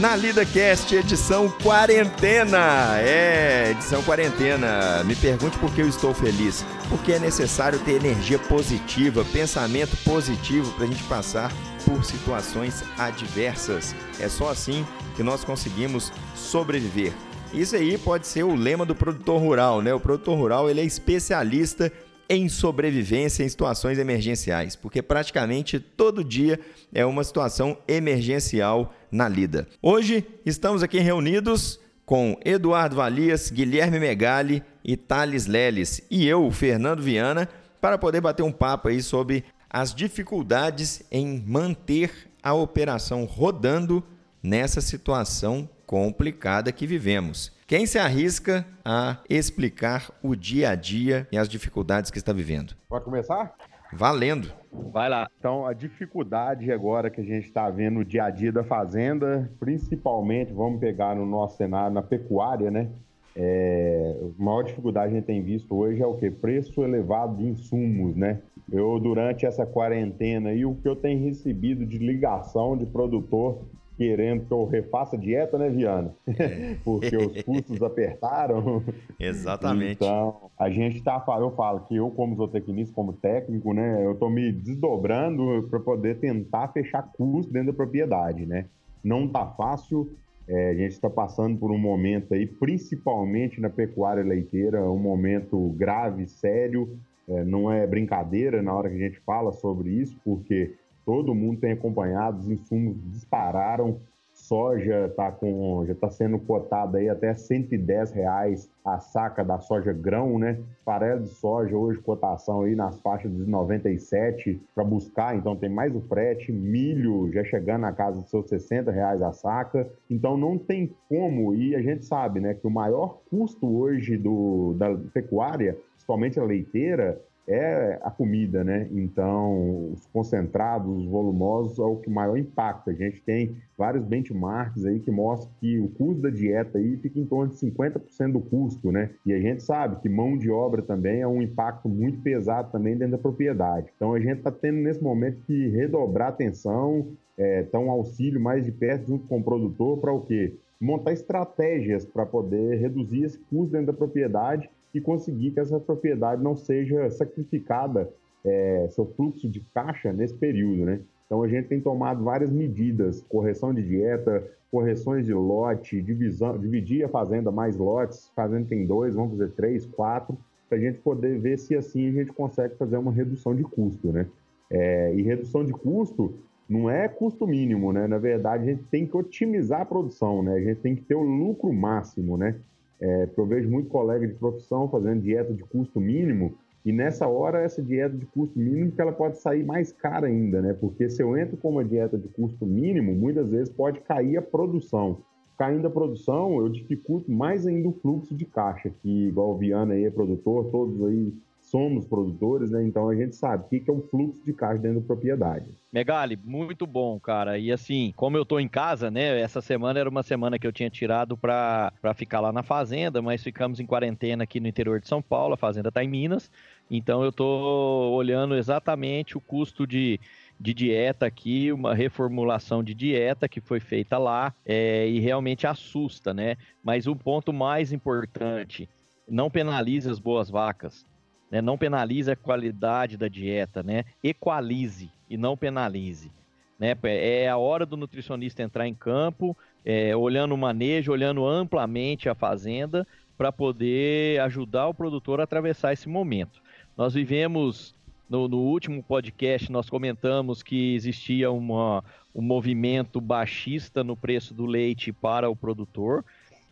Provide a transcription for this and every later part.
na LidaCast, edição quarentena. É, edição quarentena. Me pergunte por que eu estou feliz. Porque é necessário ter energia positiva, pensamento positivo para a gente passar por situações adversas. É só assim que nós conseguimos sobreviver. Isso aí pode ser o lema do produtor rural, né? O produtor rural ele é especialista em sobrevivência em situações emergenciais, porque praticamente todo dia é uma situação emergencial na lida. Hoje estamos aqui reunidos com Eduardo Valias, Guilherme Megali e Thales Leles e eu, Fernando Viana, para poder bater um papo aí sobre as dificuldades em manter a operação rodando nessa situação complicada que vivemos. Quem se arrisca a explicar o dia a dia e as dificuldades que está vivendo? Pode começar? Valendo. Vai lá. Então, a dificuldade agora que a gente está vendo no dia a dia da fazenda, principalmente, vamos pegar no nosso cenário, na pecuária, né? É, a maior dificuldade que a gente tem visto hoje é o que? Preço elevado de insumos, né? Eu, durante essa quarentena aí, o que eu tenho recebido de ligação de produtor querendo que eu refaça a dieta, né, Viana? É. Porque os custos apertaram. Exatamente. Então, a gente tá, eu falo que eu como zootecnista, como técnico, né, eu tô me desdobrando para poder tentar fechar custos dentro da propriedade, né? Não tá fácil, é, a gente está passando por um momento aí, principalmente na pecuária leiteira, um momento grave, sério, é, não é brincadeira na hora que a gente fala sobre isso, porque todo mundo tem acompanhado, os insumos dispararam, soja tá com, já está sendo cotada aí até 110 reais a saca da soja grão, né? Farelo de soja hoje cotação aí nas faixas de 97 para buscar, então tem mais o frete, milho já chegando na casa dos seus 60 reais a saca, então não tem como e a gente sabe, né, que o maior custo hoje do da pecuária, principalmente a leiteira, é a comida, né? Então, os concentrados, os volumosos é o que maior impacta. A gente tem vários benchmarks aí que mostram que o custo da dieta aí fica em torno de 50% do custo, né? E a gente sabe que mão de obra também é um impacto muito pesado também dentro da propriedade. Então, a gente está tendo nesse momento que redobrar atenção, é, dar um auxílio mais de perto junto com o produtor para o quê? Montar estratégias para poder reduzir esse custo dentro da propriedade e conseguir que essa propriedade não seja sacrificada, é, seu fluxo de caixa nesse período, né? Então a gente tem tomado várias medidas, correção de dieta, correções de lote, divisão, dividir a fazenda mais lotes, fazenda tem dois, vamos fazer três, quatro, para a gente poder ver se assim a gente consegue fazer uma redução de custo, né? É, e redução de custo não é custo mínimo, né? Na verdade, a gente tem que otimizar a produção, né? A gente tem que ter o lucro máximo, né? É, eu vejo muito colega de profissão fazendo dieta de custo mínimo, e nessa hora, essa dieta de custo mínimo, que ela pode sair mais cara ainda, né? Porque se eu entro com uma dieta de custo mínimo, muitas vezes pode cair a produção. Caindo a produção, eu dificulto mais ainda o fluxo de caixa, que igual o Viana aí é produtor, todos aí somos produtores, né? Então a gente sabe o que é um fluxo de caixa dentro da propriedade. Megali, muito bom, cara. E assim, como eu tô em casa, né? Essa semana era uma semana que eu tinha tirado para ficar lá na fazenda, mas ficamos em quarentena aqui no interior de São Paulo, a fazenda tá em Minas. Então eu tô olhando exatamente o custo de de dieta aqui, uma reformulação de dieta que foi feita lá é, e realmente assusta, né? Mas o ponto mais importante, não penalize as boas vacas né? Não penalize a qualidade da dieta, né? Equalize e não penalize. Né? É a hora do nutricionista entrar em campo, é, olhando o manejo, olhando amplamente a fazenda, para poder ajudar o produtor a atravessar esse momento. Nós vivemos, no, no último podcast, nós comentamos que existia uma, um movimento baixista no preço do leite para o produtor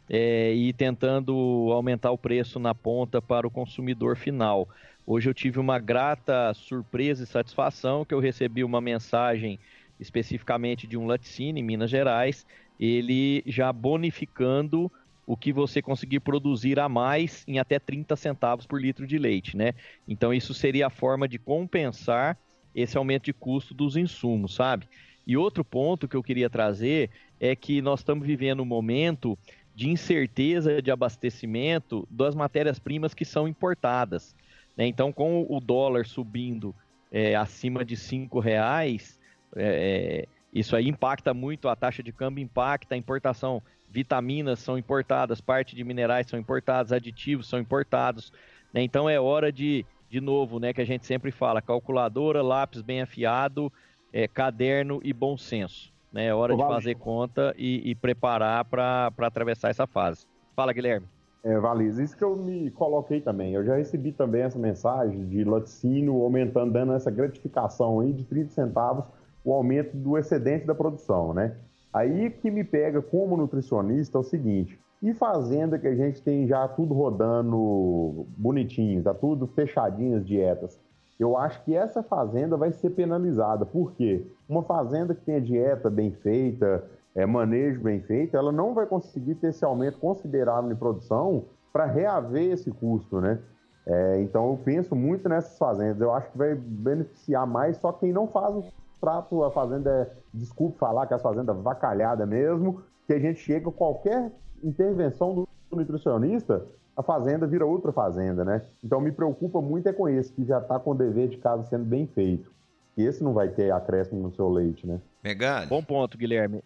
é, e tentando aumentar o preço na ponta para o consumidor final. Hoje eu tive uma grata surpresa e satisfação que eu recebi uma mensagem especificamente de um laticínio em Minas Gerais, ele já bonificando o que você conseguir produzir a mais em até 30 centavos por litro de leite, né? Então isso seria a forma de compensar esse aumento de custo dos insumos, sabe? E outro ponto que eu queria trazer é que nós estamos vivendo um momento de incerteza de abastecimento das matérias-primas que são importadas. Né? Então, com o dólar subindo é, acima de cinco reais, é, é Isso aí impacta muito, a taxa de câmbio impacta, a importação, vitaminas são importadas, parte de minerais são importados, aditivos são importados. Né? Então é hora de, de novo, né, que a gente sempre fala, calculadora, lápis bem afiado, é, caderno e bom senso. Né? É hora de fazer conta e, e preparar para atravessar essa fase. Fala, Guilherme. É, Valiz, isso que eu me coloquei também. Eu já recebi também essa mensagem de laticínio aumentando, dando essa gratificação aí de 30 centavos o aumento do excedente da produção, né? Aí que me pega como nutricionista é o seguinte, e fazenda que a gente tem já tudo rodando bonitinho, tá tudo fechadinho as dietas. Eu acho que essa fazenda vai ser penalizada. Por quê? Uma fazenda que tem a dieta bem feita, é, manejo bem feito, ela não vai conseguir ter esse aumento considerável de produção para reaver esse custo, né? É, então eu penso muito nessas fazendas. Eu acho que vai beneficiar mais só quem não faz o trato, a fazenda é, desculpe falar que a fazenda é vacalhada mesmo, que a gente chega qualquer intervenção do nutricionista, a fazenda vira outra fazenda, né? Então me preocupa muito é com esse, que já está com o dever de casa sendo bem feito. E esse não vai ter acréscimo no seu leite, né? Megali. Bom ponto, Guilherme.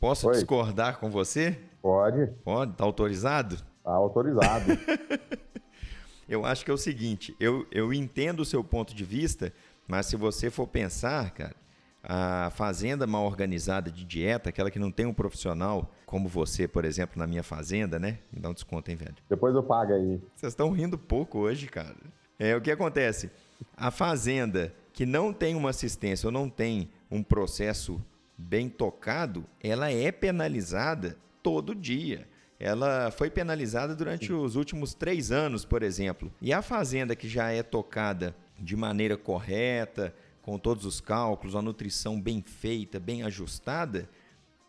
Posso Oi. discordar com você? Pode. Pode? Tá autorizado? Tá autorizado. eu acho que é o seguinte, eu, eu entendo o seu ponto de vista, mas se você for pensar, cara, a fazenda mal organizada de dieta, aquela que não tem um profissional como você, por exemplo, na minha fazenda, né? Me dá um desconto, hein, velho? Depois eu pago aí. Vocês estão rindo pouco hoje, cara. É, o que acontece? A fazenda que não tem uma assistência ou não tem um processo bem tocado, ela é penalizada todo dia. Ela foi penalizada durante os últimos três anos, por exemplo. E a fazenda que já é tocada de maneira correta, com todos os cálculos, a nutrição bem feita, bem ajustada,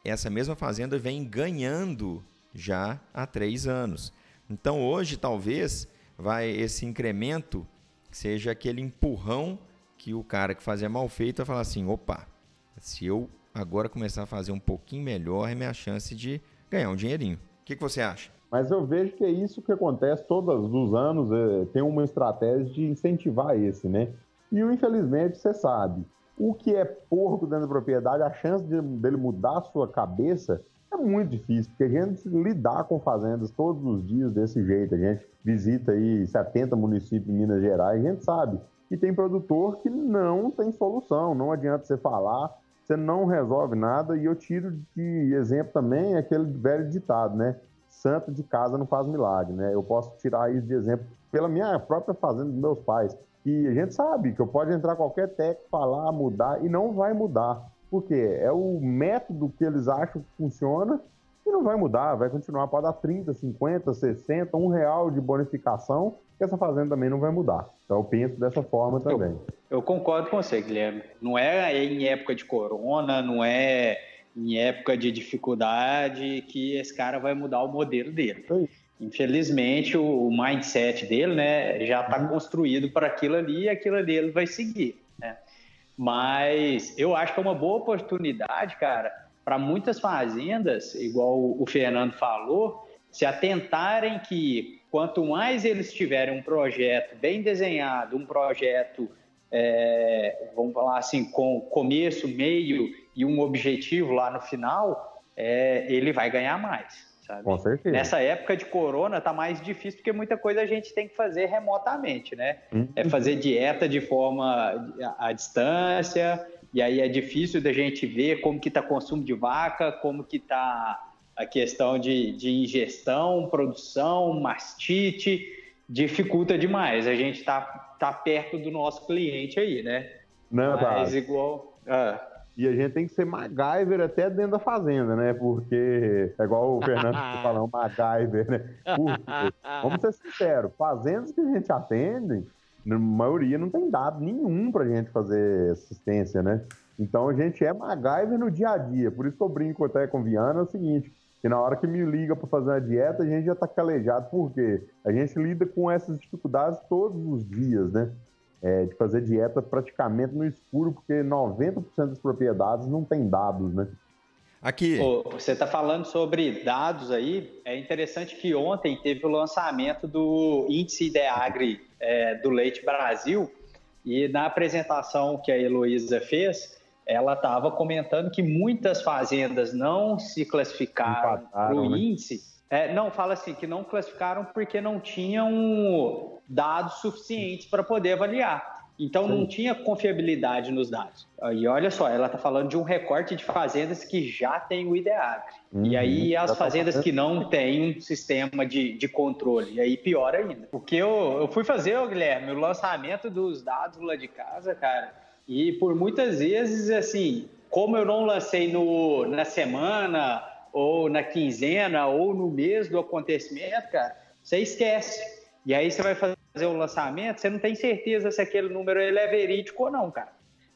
essa mesma fazenda vem ganhando já há três anos. Então hoje talvez vai esse incremento seja aquele empurrão que o cara que fazia mal feito vai falar assim, opa, se eu agora começar a fazer um pouquinho melhor é minha chance de ganhar um dinheirinho. O que, que você acha? Mas eu vejo que é isso que acontece todos os anos, é, tem uma estratégia de incentivar esse, né? E infelizmente, você sabe, o que é porco dentro da propriedade, a chance de, dele mudar a sua cabeça é muito difícil, porque a gente lidar com fazendas todos os dias desse jeito, a gente visita aí 70 municípios em Minas Gerais, a gente sabe que tem produtor que não tem solução, não adianta você falar, você não resolve nada. E eu tiro de exemplo também aquele velho ditado, né? Santo de casa não faz milagre, né? Eu posso tirar isso de exemplo pela minha própria fazenda dos meus pais. E a gente sabe que pode entrar qualquer técnico, falar, mudar, e não vai mudar. Porque é o método que eles acham que funciona e não vai mudar, vai continuar, pode dar 30, 50, 60, um real de bonificação, que essa fazenda também não vai mudar. Então eu penso dessa forma também. Eu, eu concordo com você, Guilherme. Não é em época de corona, não é em época de dificuldade que esse cara vai mudar o modelo dele. Infelizmente, o, mindset dele né, já está uhum. construído para aquilo ali e aquilo ali ele vai seguir. Né? Mas eu acho que é uma boa oportunidade, cara, para muitas fazendas, igual o Fernando falou, se atentarem que quanto mais eles tiverem um projeto bem desenhado, um projeto, é, vamos falar assim, com começo, meio e um objetivo lá no final, é, ele vai ganhar mais. Sabe? Com certeza. Nessa época de corona tá mais difícil porque muita coisa a gente tem que fazer remotamente, né? Uhum. É fazer dieta de forma à distância, e aí é difícil da gente ver como que está consumo de vaca, como que está a questão de, de ingestão, produção, mastite, dificulta demais. A gente está tá perto do nosso cliente aí, né? Não, tá. Mas tá. igual... Ah. E a gente tem que ser MacGyver até dentro da fazenda, né? Porque é igual o Fernando falando, MacGyver, né? Porque, vamos ser sinceros, fazendas que a gente atende, na maioria não tem dado nenhum para a gente fazer assistência, né? Então a gente é MacGyver no dia a dia. Por isso que eu brinco até com o Viana, é o seguinte, que na hora que me liga para fazer uma dieta, a gente já está calejado. Por quê? A gente lida com essas dificuldades todos os dias, né? É, de fazer dieta praticamente no escuro, porque 90% das propriedades não tem dados, né? Aqui. você está falando sobre dados aí. É interessante que ontem teve o lançamento do índice IDEAGRE é, do Leite Brasil e na apresentação que a Heloísa fez, ela estava comentando que muitas fazendas não se classificaram para o né? índice. É, não, fala assim, que não classificaram porque não tinham dados suficientes para poder avaliar. Então não tinha confiabilidade nos dados. E olha só, ela está falando de um recorte de fazendas que já tem o IDEAGRE. Uhum. E aí as tá fazendas que não têm um sistema de, de controle. E aí pior ainda. Porque eu, eu fui fazer, Guilherme, o lançamento dos dados lá de casa, cara e por muitas vezes, assim, como eu não lancei no, na semana, ou na quinzena, ou no mês do acontecimento, cara, você esquece. E aí você vai fazer o lançamento, você não tem certeza se aquele número ele é verídico ou não, cara.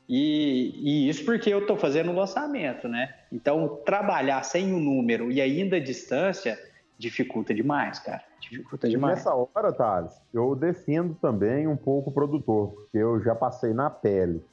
E, e isso porque eu estou fazendo o lançamento, né? Então, trabalhar sem o um número e ainda a distância dificulta demais, cara. Dificulta demais. Nessa hora, Thales, eu defendo também um pouco o produtor, porque eu já passei na pele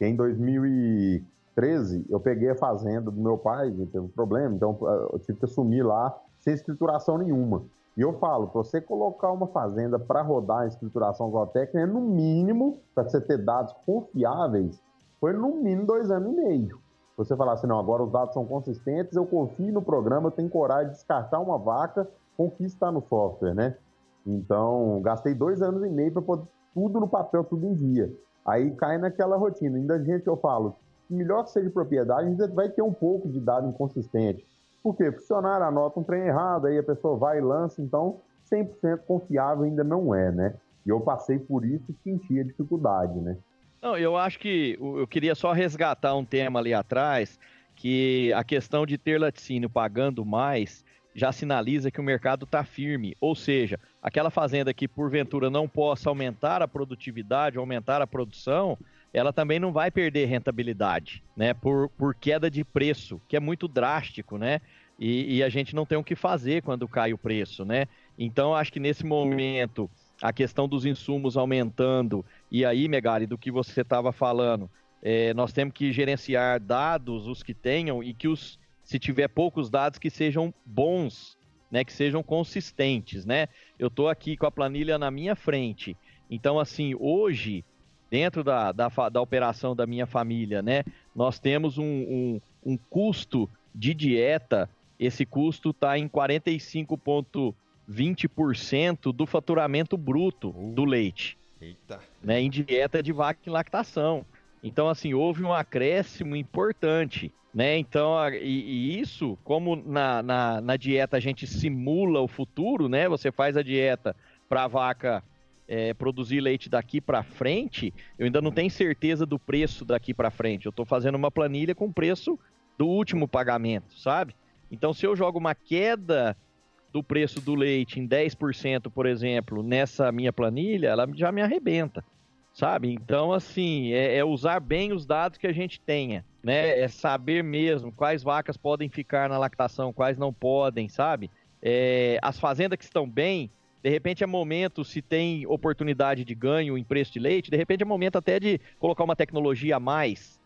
em 2013 eu peguei a fazenda do meu pai, que teve um problema, então eu tive que assumir lá sem escrituração nenhuma. E eu falo, para você colocar uma fazenda para rodar em escrituração zootécnica, é no mínimo, para você ter dados confiáveis, foi no mínimo dois anos e meio. Você falar assim, não, agora os dados são consistentes, eu confio no programa, eu tenho coragem de descartar uma vaca com o que está no software, né? Então, gastei dois anos e meio para pôr tudo no papel, tudo em dia. Aí cai naquela rotina. Ainda a gente, eu falo, melhor que seja propriedade, a gente vai ter um pouco de dado inconsistente. Por quê? Funcionário anota um trem errado, aí a pessoa vai e lança, então 100% confiável ainda não é, né? E eu passei por isso e senti a dificuldade, né? Não, eu acho que eu queria só resgatar um tema ali atrás, que a questão de ter laticínio pagando mais já sinaliza que o mercado está firme. Ou seja, aquela fazenda que porventura não possa aumentar a produtividade, aumentar a produção, ela também não vai perder rentabilidade, né? Por, por queda de preço, que é muito drástico, né? E, e, a gente não tem o que fazer quando cai o preço, né? Então, acho que nesse momento, a questão dos insumos aumentando, e aí, Megali, do que você estava falando, é, nós temos que gerenciar dados, os que tenham, e que os se tiver poucos dados que sejam bons, né, que sejam consistentes, né? Eu estou aqui com a planilha na minha frente. Então, assim, hoje, dentro da, da, da operação da minha família, né, nós temos um, um, um custo de dieta, esse custo está em 45,20% do faturamento bruto uh, do leite. Eita. Né, em dieta de vaca em lactação. Então, assim, houve um acréscimo importante. Né? Então, e, e isso, como na, na, na, dieta a gente simula o futuro, né? Você faz a dieta para a vaca é, produzir leite daqui para frente, eu ainda não tenho certeza do preço daqui para frente. Eu estou fazendo uma planilha com o preço do último pagamento, sabe? Então, se eu jogo uma queda do preço do leite em 10%, por exemplo, nessa minha planilha, ela já me arrebenta, sabe? Então, assim, é, é usar bem os dados que a gente tenha né? É saber mesmo quais vacas podem ficar na lactação, quais não podem, sabe? É, as fazendas que estão bem, de repente é momento, se tem oportunidade de ganho em preço de leite, de repente é momento até de colocar uma tecnologia a mais,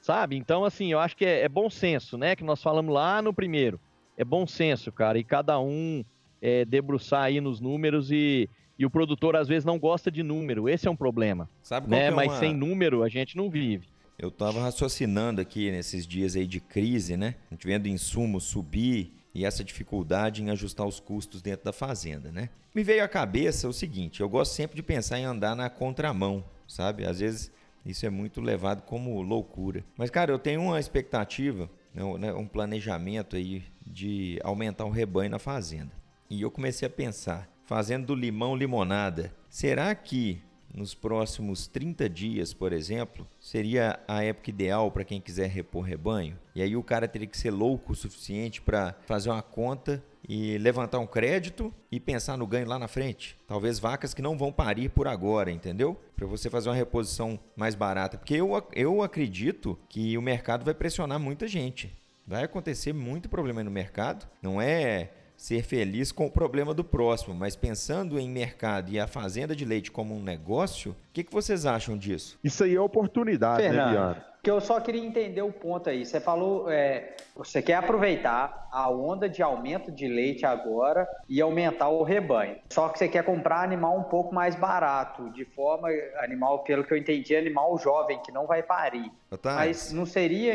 sabe? Então, assim, eu acho que é, é bom senso, né? Que nós falamos lá no primeiro. É bom senso, cara, e cada um é, debruçar aí nos números e, e o produtor às vezes não gosta de número. Esse é um problema. Sabe né? É uma... Mas sem número a gente não vive. Eu estava raciocinando aqui nesses dias aí de crise, né? A gente vendo insumos subir e essa dificuldade em ajustar os custos dentro da fazenda, né? Me veio à cabeça o seguinte, eu gosto sempre de pensar em andar na contramão, sabe? Às vezes isso é muito levado como loucura. Mas, cara, eu tenho uma expectativa, né, um planejamento aí de aumentar o rebanho na fazenda. E eu comecei a pensar, fazendo do limão limonada, será que nos próximos 30 dias, por exemplo, seria a época ideal para quem quiser repor rebanho. E aí o cara teria que ser louco o suficiente para fazer uma conta e levantar um crédito e pensar no ganho lá na frente. Talvez vacas que não vão parir por agora, entendeu? Para você fazer uma reposição mais barata. Porque eu, eu acredito que o mercado vai pressionar muita gente. Vai acontecer muito problema no mercado. Não é ser feliz com o problema do próximo, mas pensando em mercado e a fazenda de leite como um negócio, o que, que vocês acham disso? Isso aí é oportunidade, né, Fernando, né, Biano? que eu só queria entender o ponto aí. Você falou, é, você quer aproveitar a onda de aumento de leite agora e aumentar o rebanho. Só que você quer comprar animal um pouco mais barato, de forma animal, pelo que eu entendi, animal jovem que não vai parir. Mas não seria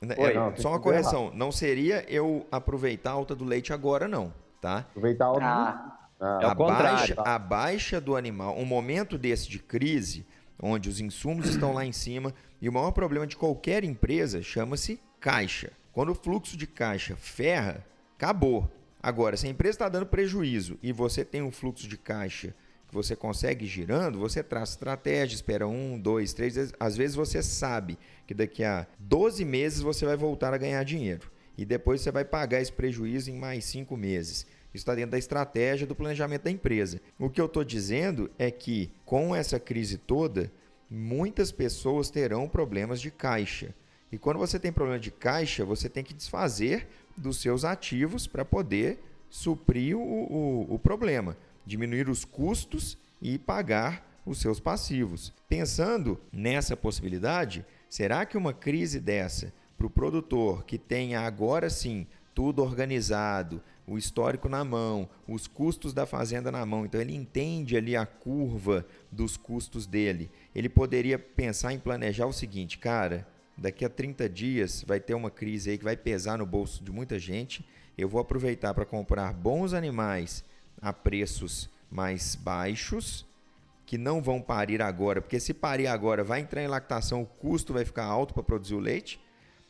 né, é, não, só uma correção, errado. não seria eu aproveitar a alta do leite agora não, tá? Aproveitar a alta ah. do... ah. É a, baixa, a baixa do animal, um momento desse de crise, onde os insumos estão lá em cima, e o maior problema de qualquer empresa chama-se caixa. Quando o fluxo de caixa ferra, acabou. Agora, se a empresa está dando prejuízo e você tem um fluxo de caixa que você consegue girando, você traça estratégia, espera um, dois, três. Às vezes você sabe que daqui a 12 meses você vai voltar a ganhar dinheiro. E depois você vai pagar esse prejuízo em mais cinco meses. Isso está dentro da estratégia do planejamento da empresa. O que eu estou dizendo é que, com essa crise toda, muitas pessoas terão problemas de caixa. E quando você tem problema de caixa, você tem que desfazer dos seus ativos para poder suprir o, o, o, problema, diminuir os custos e pagar os seus passivos. Pensando nessa possibilidade, será que uma crise dessa para o produtor que tenha agora sim tudo organizado, o histórico na mão, os custos da fazenda na mão, então ele entende ali a curva dos custos dele. Ele poderia pensar em planejar o seguinte, cara, daqui a 30 dias vai ter uma crise aí que vai pesar no bolso de muita gente. Eu vou aproveitar para comprar bons animais a preços mais baixos, que não vão parir agora, porque se parir agora vai entrar em lactação, o custo vai ficar alto para produzir o leite.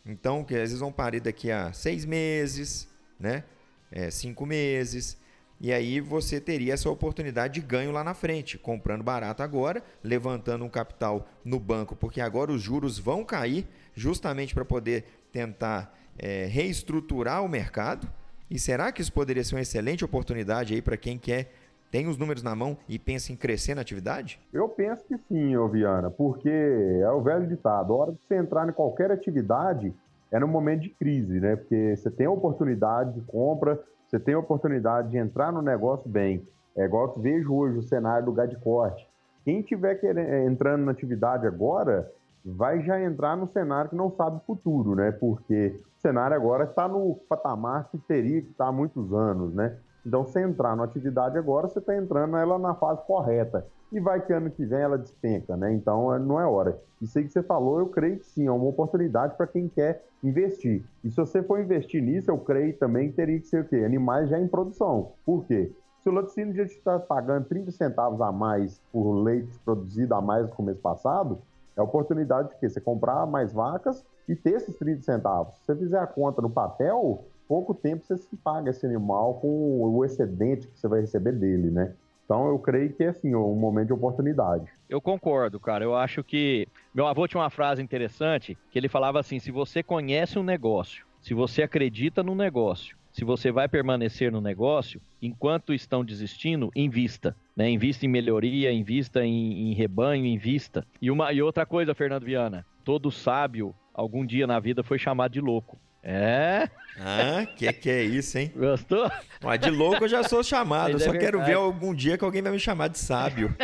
Então, que às vezes vão parir daqui a seis meses, né? É, cinco meses. E aí você teria essa oportunidade de ganho lá na frente, comprando barato agora, levantando um capital no banco, porque agora os juros vão cair justamente para poder tentar é, reestruturar o mercado. E será que isso poderia ser uma excelente oportunidade aí para quem quer tem os números na mão e pensa em crescer na atividade? Eu penso que sim, Viana, porque é o velho ditado: a hora de você entrar em qualquer atividade é no momento de crise, né? Porque você tem a oportunidade de compra, você tem a oportunidade de entrar no negócio bem. É igual eu vejo hoje o cenário do gado de corte. Quem tiver querendo, entrando na atividade agora, vai já entrar no cenário que não sabe o futuro, né? Porque o cenário agora está no patamar que teria que estar há muitos anos, né? Então, se entrar na atividade agora, você está entrando ela na fase correta. E vai que ano que vem ela despenca, né? Então, é, não é hora. Isso aí que você falou, eu creio que sim, é uma oportunidade para quem quer investir. E se você for investir nisso, eu creio também que teria que ser o quê? Animais já em produção. Por quê? Se o laticínio já está pagando 30 centavos a mais por leite produzido a mais do que o mês passado, é a oportunidade de quê? Você comprar mais vacas e ter esses 30 centavos. Se você fizer a conta no papel, pouco tempo você se paga esse animal com o excedente que você vai receber dele, né? Então eu creio que é assim, um momento de oportunidade. Eu concordo, cara. Eu acho que meu avô tinha uma frase interessante que ele falava assim: se você conhece um negócio, se você acredita no negócio, se você vai permanecer no negócio, enquanto estão desistindo, invista. Né? Invista em melhoria, invista em, em rebanho, invista. E, uma, e outra coisa, Fernando Viana, todo sábio, algum dia na vida, foi chamado de louco. É? Ah, que que é isso, hein? Gostou? Mas de louco eu já sou chamado, Mas eu só é quero ver algum dia que alguém vai me chamar de sábio.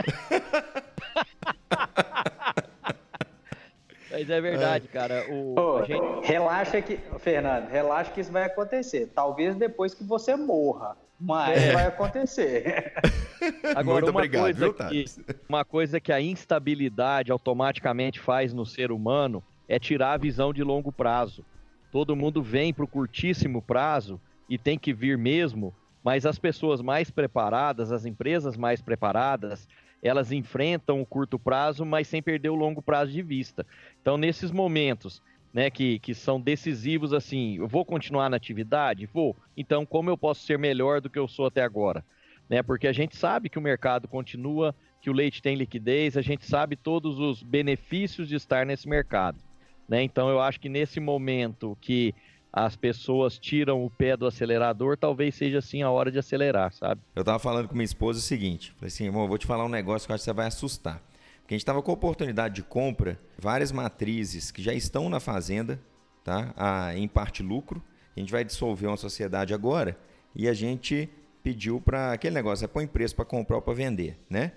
Mas é verdade, cara. O, gente... Relaxa que, Fernando, relaxa que isso vai acontecer. Talvez depois que você morra. Mas é. vai acontecer. Agora, Muito uma obrigado, coisa viu, que, uma coisa que a instabilidade automaticamente faz no ser humano é tirar a visão de longo prazo todo mundo vem para o curtíssimo prazo e tem que vir mesmo, mas as pessoas mais preparadas, as empresas mais preparadas, elas enfrentam o curto prazo, mas sem perder o longo prazo de vista. Então, nesses momentos né, que, que são decisivos, assim, eu vou continuar na atividade? Vou. Então, como eu posso ser melhor do que eu sou até agora? Né, porque a gente sabe que o mercado continua, que o leite tem liquidez, a gente sabe todos os benefícios de estar nesse mercado. Né? Então eu acho que nesse momento que as pessoas tiram o pé do acelerador, talvez seja assim a hora de acelerar, sabe? Eu tava falando com minha esposa o seguinte, falei assim, irmão, vou te falar um negócio que eu acho que você vai assustar. Porque a gente estava com oportunidade de compra, várias matrizes que já estão na fazenda, tá? Ah, em parte lucro. A gente vai dissolver uma sociedade agora e a gente pediu para aquele negócio, é põe preço para comprar ou para vender, né?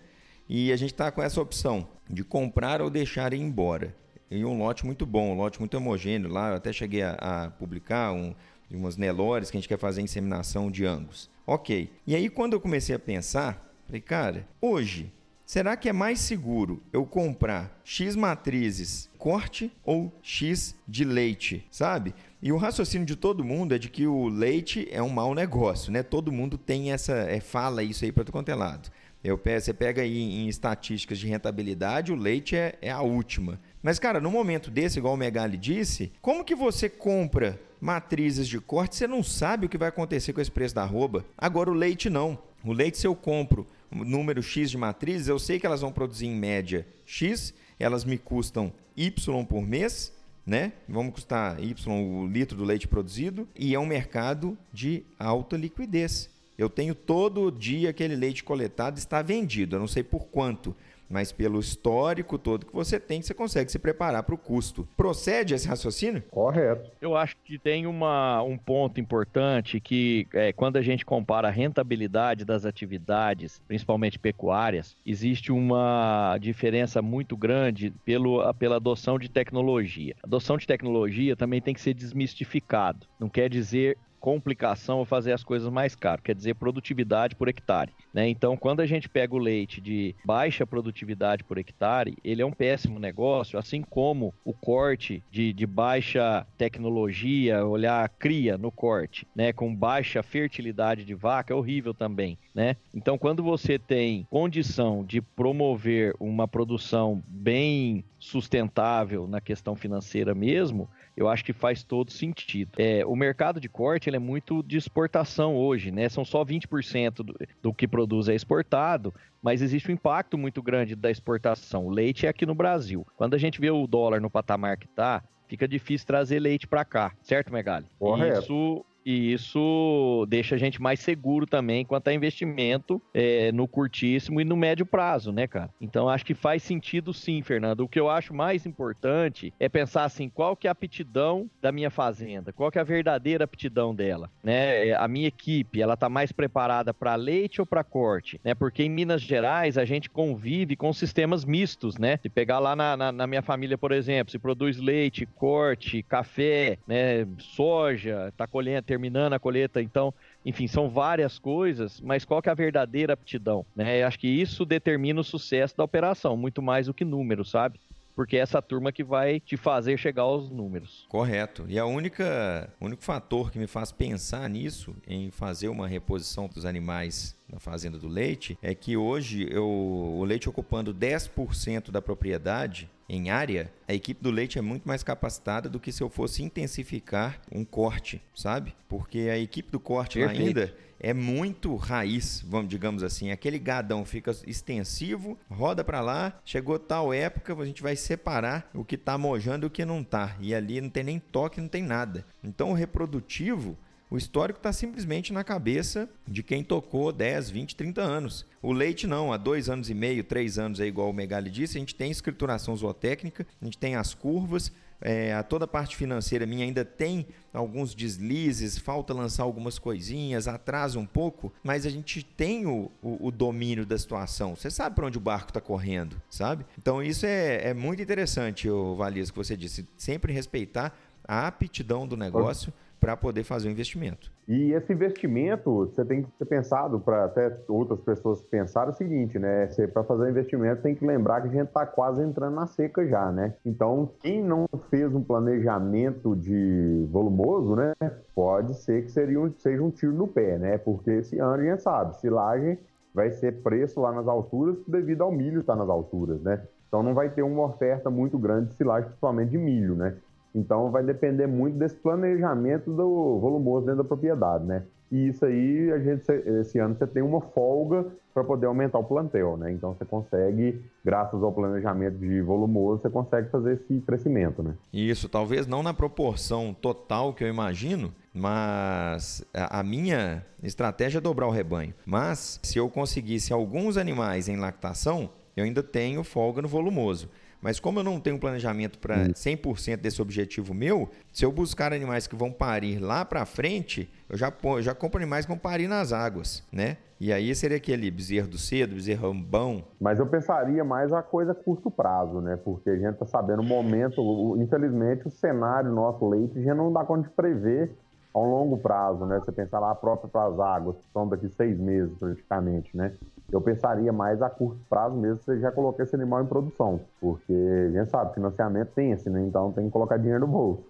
E a gente está com essa opção de comprar ou deixar ir embora. e um lote muito bom, um lote muito homogêneo. Lá eu até cheguei a, a publicar um, umas Nelores que a gente quer fazer inseminação de Angus. Ok. E aí quando eu comecei a pensar, falei, cara, hoje Será que é mais seguro eu comprar X matrizes corte ou X de leite, sabe? E o raciocínio de todo mundo é de que o leite é um mau negócio, né? Todo mundo tem essa, é, fala isso aí para todo quanto é lado. Eu, você pega aí em estatísticas de rentabilidade, o leite é, é a última. Mas, cara, no momento desse, igual o Megali disse, como que você compra matrizes de corte, você não sabe o que vai acontecer com esse preço da arroba? Agora, o leite não. O leite, se eu compro número X de matrizes, eu sei que elas vão produzir em média X, elas me custam Y por mês, né? Vamos custar Y o litro do leite produzido e é um mercado de alta liquidez. Eu tenho todo dia aquele leite coletado está vendido, eu não sei por quanto, mas pelo histórico todo que você tem, você consegue se preparar para o custo. Procede esse raciocínio? Correto. Eu acho que tem uma, um ponto importante que é, quando a gente compara a rentabilidade das atividades, principalmente pecuárias, existe uma diferença muito grande pelo, pela adoção de tecnologia. A adoção de tecnologia também tem que ser desmistificado. Não quer dizer complicação ou fazer as coisas mais caras, quer dizer produtividade por hectare. Né? Então, quando a gente pega o leite de baixa produtividade por hectare, ele é um péssimo negócio, assim como o corte de, de baixa tecnologia, olhar a cria no corte, né? com baixa fertilidade de vaca, é horrível também. Né? Então, quando você tem condição de promover uma produção bem sustentável na questão financeira mesmo, eu acho que faz todo sentido. É, o mercado de corte ele é muito de exportação hoje, né? São só 20% do, do que produz é exportado, mas existe um impacto muito grande da exportação. O leite é aqui no Brasil. Quando a gente vê o dólar no patamar que está, fica difícil trazer leite para cá, certo, Megali? Correto. Isso e isso deixa a gente mais seguro também quanto a investimento é, no curtíssimo e no médio prazo, né, cara? Então acho que faz sentido sim, Fernando. O que eu acho mais importante é pensar assim, qual que é a aptidão da minha fazenda? Qual que é a verdadeira aptidão dela? Né? É, a minha equipe, ela tá mais preparada para leite ou para corte? Né? Porque em Minas Gerais a gente convive com sistemas mistos, né? Se pegar lá na, na, na minha família, por exemplo, se produz leite, corte, café, né, soja, tá colhendo, terminando a colheita, então, enfim, são várias coisas, mas qual que é a verdadeira aptidão? Né? Eu acho que isso determina o sucesso da operação, muito mais do que número, sabe? porque é essa turma que vai te fazer chegar aos números. Correto. E a única, o único fator que me faz pensar nisso, em fazer uma reposição dos animais na fazenda do leite, é que hoje eu, o leite ocupando 10% da propriedade, em área, a equipe do leite é muito mais capacitada do que se eu fosse intensificar um corte, sabe? Porque a equipe do corte ainda é muito raiz, vamos digamos assim. Aquele gadão fica extensivo, roda para lá, chegou tal época, a gente vai separar o que tá mojando e o que não tá. E ali não tem nem toque, não tem nada. Então o reprodutivo o histórico está simplesmente na cabeça de quem tocou 10, 20, 30 anos. O leite não, há dois anos e meio, três anos, é igual o Megali disse, a gente tem escrituração zootécnica, a gente tem as curvas, é, a toda a parte financeira minha ainda tem alguns deslizes, falta lançar algumas coisinhas, atrasa um pouco, mas a gente tem o, o, o domínio da situação. Você sabe para onde o barco está correndo, sabe? Então isso é, é muito interessante, o Valias, que você disse. Sempre respeitar a aptidão do negócio para poder fazer o investimento. E esse investimento, você tem que ter pensado, para até outras pessoas pensarem o seguinte, né? Para fazer o investimento, tem que lembrar que a gente está quase entrando na seca já, né? Então, quem não fez um planejamento de volumoso, né? Pode ser que seria um, seja um tiro no pé, né? Porque esse ano a gente sabe, silagem vai ser preço lá nas alturas devido ao milho estar tá nas alturas, né? Então não vai ter uma oferta muito grande de silagem, principalmente de milho, né? Então vai depender muito desse planejamento do volumoso dentro da propriedade, né? E isso aí, a gente, esse ano você tem uma folga para poder aumentar o plantel, né? Então você consegue, graças ao planejamento de volumoso, você consegue fazer esse crescimento, né? Isso, talvez não na proporção total que eu imagino, mas a minha estratégia é dobrar o rebanho. Mas se eu conseguisse alguns animais em lactação, eu ainda tenho folga no volumoso. Mas como eu não tenho planejamento para 100% desse objetivo meu, se eu buscar animais que vão parir lá para frente, eu já, eu já compro animais que vão parir nas águas, né? E aí seria aquele bezerro do cedo, bezerro bom. Mas eu pensaria mais a coisa a curto prazo, né? Porque a gente está sabendo o momento, infelizmente o cenário nosso leite já não dá conta de prever a um longo prazo, né? Você pensar lá próprio para as águas, que são daqui seis meses praticamente, né? Eu pensaria mais a curto prazo mesmo você já colocar esse animal em produção, porque a gente sabe, financiamento tem esse, né? Então tem que colocar dinheiro no bolso.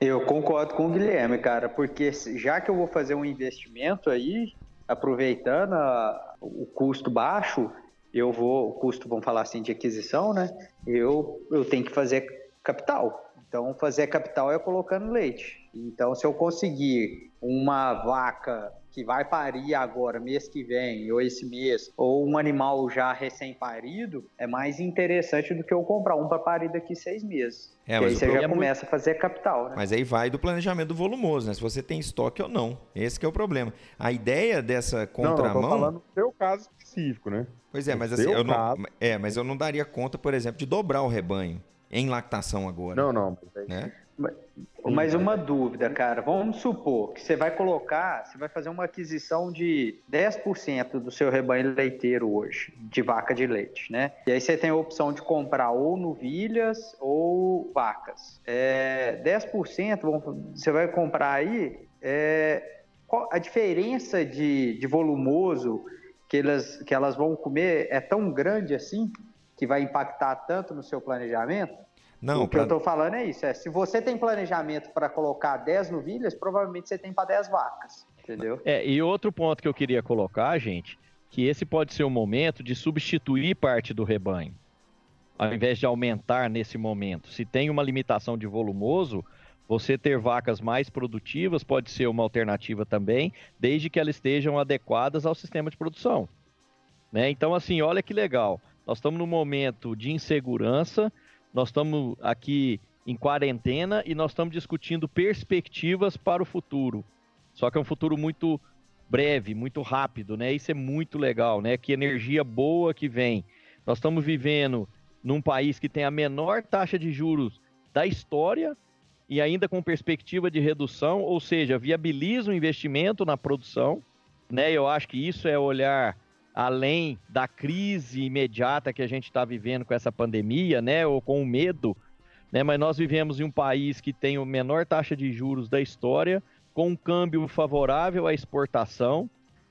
Eu concordo com o Guilherme, cara, porque já que eu vou fazer um investimento aí, aproveitando a, o custo baixo, eu vou, o custo, vamos falar assim, de aquisição, né? Eu, eu tenho que fazer capital. Então, fazer capital é colocando leite. Então, se eu conseguir uma vaca que vai parir agora, mês que vem, ou esse mês, ou um animal já recém-parido, é mais interessante do que eu comprar um para parir daqui seis meses. É, aí você já começa a fazer capital, né? Mas aí vai do planejamento volumoso, né? Se você tem estoque ou não. Esse é o problema. A ideia dessa contramão... Não, eu tô falando do seu caso específico, né? Pois é, mas assim, eu não, é, mas eu não daria conta, por exemplo, de dobrar o rebanho em lactação agora. Não, não. Né? Mas uma dúvida, cara. Vamos supor que você vai colocar, você vai fazer uma aquisição de 10% do seu rebanho leiteiro hoje, de vaca de leite, né? E aí você tem a opção de comprar ou novilhas ou vacas. É, 10% você vai comprar aí. É, a diferença de, de volumoso que elas, que elas vão comer é tão grande assim que vai impactar tanto no seu planejamento? Não, o que eu estou falando é isso. É, se você tem planejamento para colocar 10 novilhas, provavelmente você tem para 10 vacas. Entendeu? É, e outro ponto que eu queria colocar, gente, que esse pode ser o momento de substituir parte do rebanho. Ao invés de aumentar nesse momento. Se tem uma limitação de volumoso, você ter vacas mais produtivas pode ser uma alternativa também, desde que elas estejam adequadas ao sistema de produção. Né? Então, assim, olha que legal. Nós estamos num momento de insegurança, nós estamos aqui em quarentena e nós estamos discutindo perspectivas para o futuro. Só que é um futuro muito breve, muito rápido, né? Isso é muito legal, né? Que energia boa que vem. Nós estamos vivendo num país que tem a menor taxa de juros da história e ainda com perspectiva de redução, ou seja, viabiliza o investimento na produção, né? Eu acho que isso é olhar além da crise imediata que a gente está vivendo com essa pandemia, né, ou com o medo, né, mas nós vivemos em um país que tem a menor taxa de juros da história, com um câmbio favorável à exportação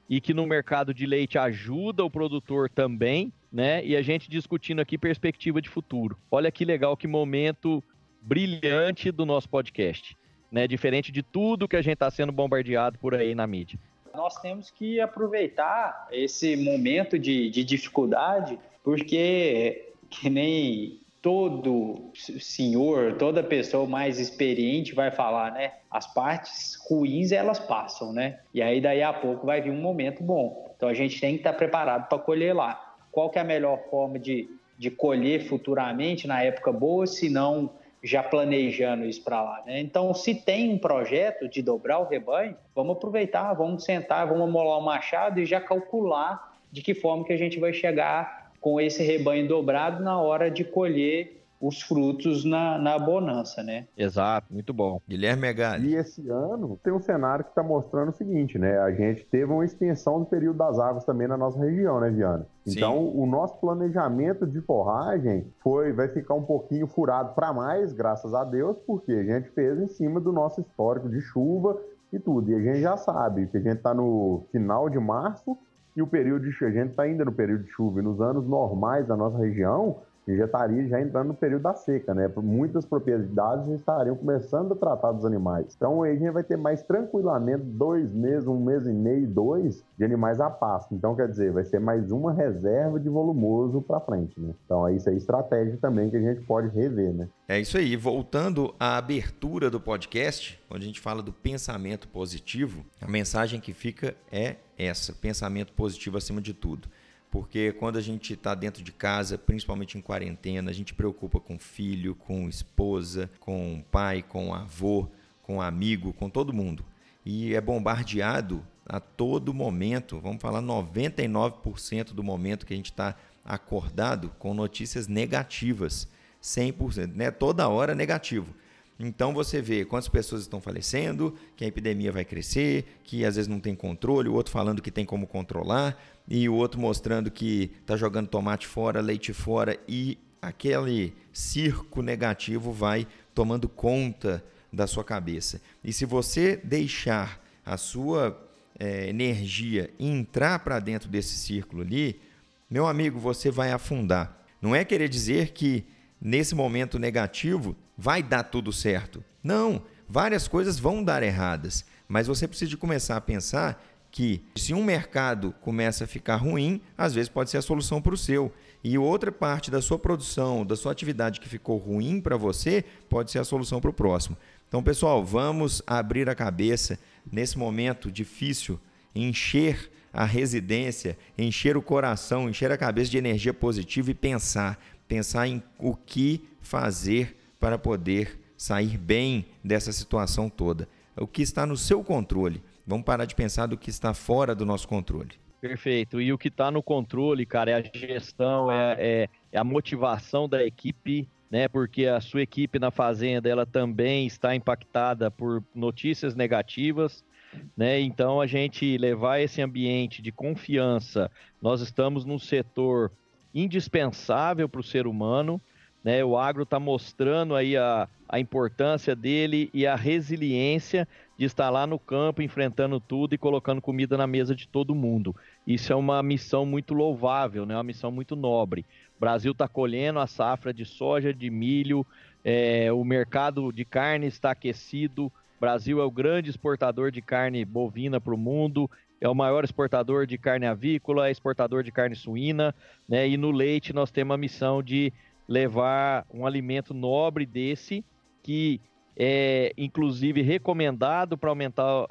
e que no mercado de leite ajuda o produtor também, né? E a gente discutindo aqui perspectiva de futuro. Olha que legal, que momento brilhante do nosso podcast, né? Diferente de tudo que a gente está sendo bombardeado por aí na mídia nós temos que aproveitar esse momento de, de dificuldade, porque que nem todo senhor, toda pessoa mais experiente vai falar, né? As partes ruins elas passam, né? E aí daí a pouco vai vir um momento bom. Então a gente tem que estar preparado para colher lá. Qual que é a melhor forma de, de colher futuramente na época boa, se não já planejando isso para lá. Né? Então, se tem um projeto de dobrar o rebanho, vamos aproveitar, vamos sentar, vamos molar o machado e já calcular de que forma que a gente vai chegar com esse rebanho dobrado na hora de colher os frutos na, na bonança, né? Exato, muito bom. Guilherme Megali. E esse ano tem um cenário que está mostrando o seguinte, né? A gente teve uma extensão do período das águas também na nossa região, né, Viana? Então, Sim. o nosso planejamento de forragem foi, vai ficar um pouquinho furado para mais, graças a Deus, porque a gente fez em cima do nosso histórico de chuva e tudo. E a gente já sabe que a gente está no final de março e o período de a gente está ainda no período de chuva. E nos anos normais da nossa região, e já estaria já entrando no período da seca, né? Muitas propriedades já estariam começando a tratar dos animais. Então aí a gente vai ter mais tranquilamente dois meses, um mês e meio, dois de animais a pasto. Então quer dizer, vai ser mais uma reserva de volumoso para frente, né? Então isso aí é estratégia também que a gente pode rever, né? É isso aí. Voltando à abertura do podcast, onde a gente fala do pensamento positivo, a mensagem que fica é essa: pensamento positivo acima de tudo porque quando a gente está dentro de casa, principalmente em quarentena, a gente preocupa com filho, com esposa, com pai, com avô, com amigo, com todo mundo. E é bombardeado a todo momento, vamos falar 99% do momento que a gente está acordado com notícias negativas, 100%, né? Toda hora negativo. Então você vê quantas pessoas estão falecendo, que a epidemia vai crescer, que às vezes não tem controle, o outro falando que tem como controlar, e o outro mostrando que está jogando tomate fora, leite fora, e aquele circo negativo vai tomando conta da sua cabeça. E se você deixar a sua é, energia entrar para dentro desse círculo ali, meu amigo, você vai afundar. Não é querer dizer que nesse momento negativo vai dar tudo certo. Não, várias coisas vão dar erradas, mas você precisa começar a pensar que se um mercado começa a ficar ruim, às vezes pode ser a solução para o seu. E outra parte da sua produção, da sua atividade que ficou ruim para você, pode ser a solução para o próximo. Então, pessoal, vamos abrir a cabeça nesse momento difícil, encher a residência, encher o coração, encher a cabeça de energia positiva e pensar, pensar em o que fazer para poder sair bem dessa situação toda. O que está no seu controle. Vamos parar de pensar do que está fora do nosso controle. Perfeito. E o que está no controle, cara, é a gestão, é, é, é, a motivação da equipe, né? Porque a sua equipe na fazenda ela também está impactada por notícias negativas. Né? Então a gente levar esse ambiente de confiança, nós estamos num setor indispensável para o ser humano, né? O agro está mostrando aí a, a importância dele e a resiliência de estar lá no campo enfrentando tudo e colocando comida na mesa de todo mundo. Isso é uma missão muito louvável, né? uma missão muito nobre. O Brasil está colhendo a safra de soja, de milho, é, o mercado de carne está aquecido. O Brasil é o grande exportador de carne bovina para o mundo, é o maior exportador de carne avícola, é exportador de carne suína, né? E no leite nós temos a missão de levar um alimento nobre desse que é inclusive recomendado para aumentar,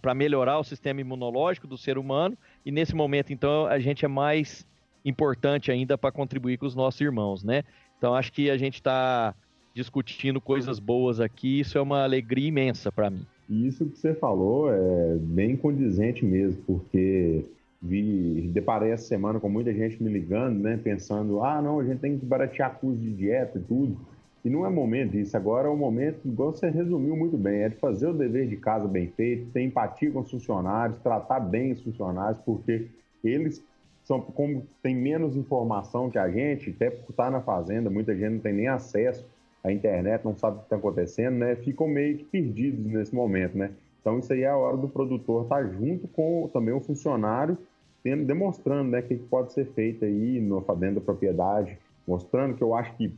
para melhorar o sistema imunológico do ser humano. E nesse momento, então, a gente é mais importante ainda para contribuir com os nossos irmãos, né? Então, acho que a gente está discutindo coisas boas aqui. Isso é uma alegria imensa para mim. Isso que você falou é bem condizente mesmo, porque vi, deparei essa semana com muita gente me ligando, né, pensando, ah, não, a gente tem que baratear custo de dieta e tudo. E não é momento disso. Agora é o momento, igual você resumiu muito bem, é de fazer o dever de casa bem feito, ter empatia com os funcionários, tratar bem os funcionários, porque eles são, como tem menos informação que a gente, até por estar na fazenda, muita gente não tem nem acesso à internet, não sabe o que está acontecendo, né? Ficam meio que perdidos nesse momento, né? Então isso aí é a hora do produtor estar tá junto com também o funcionário, demonstrando né, o que pode ser feito aí no, dentro da propriedade, mostrando que eu acho que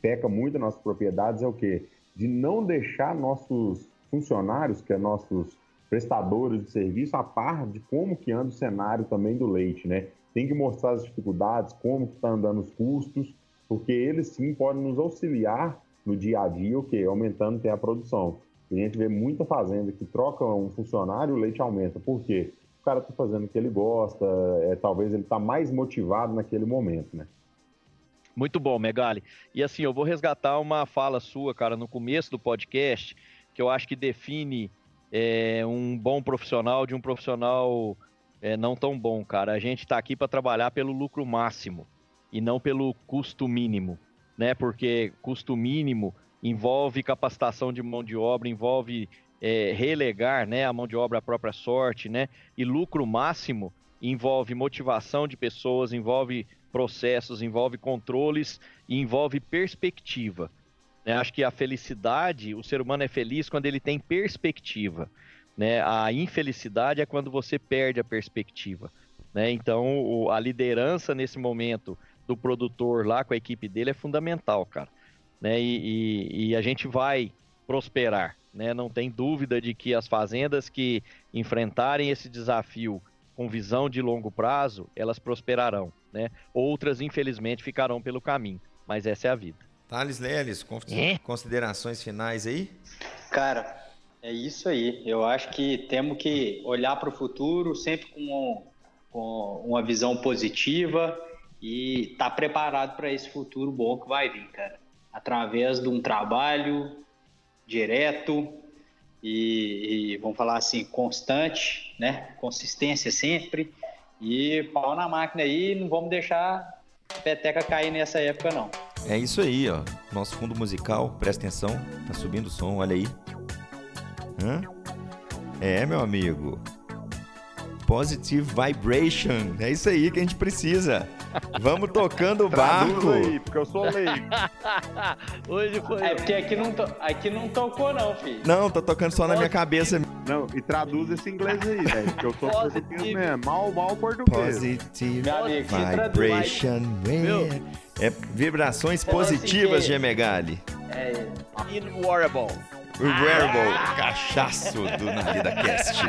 peca muito nas nossas propriedades é o quê? De não deixar nossos funcionários, que é nossos prestadores de serviço, a par de como que anda o cenário também do leite, né? Tem que mostrar as dificuldades, como que está andando os custos, porque eles sim podem nos auxiliar no dia a dia, o quê? Aumentando até a produção. a gente vê muita fazenda que troca um funcionário, o leite aumenta. Por quê? O cara está fazendo o que ele gosta, é, talvez ele está mais motivado naquele momento, né? Muito bom, Megali. E assim, eu vou resgatar uma fala sua, cara, no começo do podcast, que eu acho que define é, um bom profissional de um profissional é, não tão bom, cara. A gente está aqui para trabalhar pelo lucro máximo e não pelo custo mínimo, né? Porque custo mínimo envolve capacitação de mão de obra, envolve é, relegar né, a mão de obra à própria sorte, né? E lucro máximo envolve motivação de pessoas, envolve processos, envolve controles e envolve perspectiva. Né? Acho que a felicidade, o ser humano é feliz quando ele tem perspectiva. Né? A infelicidade é quando você perde a perspectiva. Né? Então, o, a liderança nesse momento do produtor lá com a equipe dele é fundamental, cara. Né? E, e, e a gente vai prosperar. Né? Não tem dúvida de que as fazendas que enfrentarem esse desafio com visão de longo prazo, elas prosperarão, né? Outras, infelizmente, ficarão pelo caminho, mas essa é a vida. Thales Leles, é? considerações finais aí? Cara, é isso aí. Eu acho que temos que olhar para o futuro sempre com, com, uma visão positiva e estar tá preparado para esse futuro bom que vai vir, cara. Através de um trabalho direto, e, e, vamos falar assim, constante, né? Consistência sempre. E pau na máquina aí, não vamos deixar a peteca cair nessa época, não. É isso aí, ó. Nosso fundo musical, presta atenção, tá subindo o som, olha aí. Hã? É, meu amigo. Positive Vibration. É isso aí que a gente precisa. Vamos tocando o barco. aí, porque eu sou leigo. Hoje foi. É porque aqui não, to... aqui não tocou, não, filho. Não, tô tocando só na minha cabeça. Não, e traduz esse inglês aí, velho. Porque eu sou português mesmo. Mal, mal português. Positive amigo, Vibration. Meu. É vibrações Fala assim positivas, Gemegali. É, Inwarable. Wearable, cachaço do Na Vida Cast.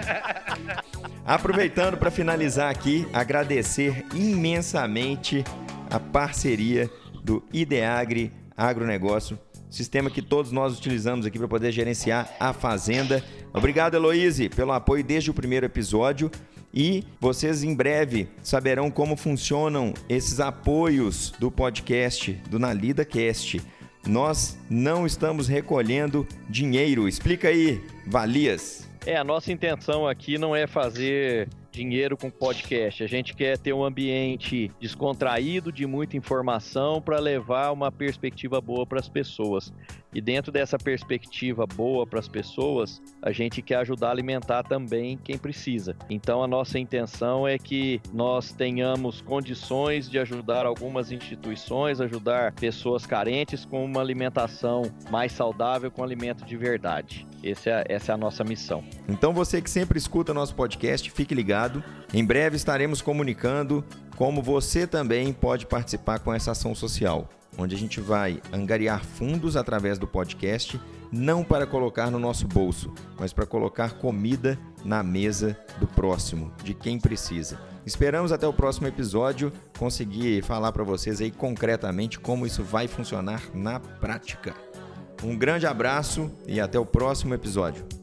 Aproveitando para finalizar aqui, agradecer imensamente a parceria do Ideagri Agronegócio, sistema que todos nós utilizamos aqui para poder gerenciar a fazenda. Obrigado, Heloíse, pelo apoio desde o primeiro episódio. E vocês em breve saberão como funcionam esses apoios do podcast, do Nalida Cast. Nós não estamos recolhendo dinheiro. Explica aí, Valias. É, a nossa intenção aqui não é fazer dinheiro com podcast. A gente quer ter um ambiente descontraído, de muita informação, para levar uma perspectiva boa para as pessoas. E dentro dessa perspectiva boa para as pessoas, a gente quer ajudar a alimentar também quem precisa. Então, a nossa intenção é que nós tenhamos condições de ajudar algumas instituições, ajudar pessoas carentes com uma alimentação mais saudável, com alimento de verdade. Essa é, essa é a nossa missão. Então você que sempre escuta nosso podcast, fique ligado. Em breve estaremos comunicando como você também pode participar com essa ação social, onde a gente vai angariar fundos através do podcast, não para colocar no nosso bolso, mas para colocar comida na mesa do próximo, de quem precisa. Esperamos até o próximo episódio conseguir falar para vocês aí concretamente como isso vai funcionar na prática. Um grande abraço e até o próximo episódio.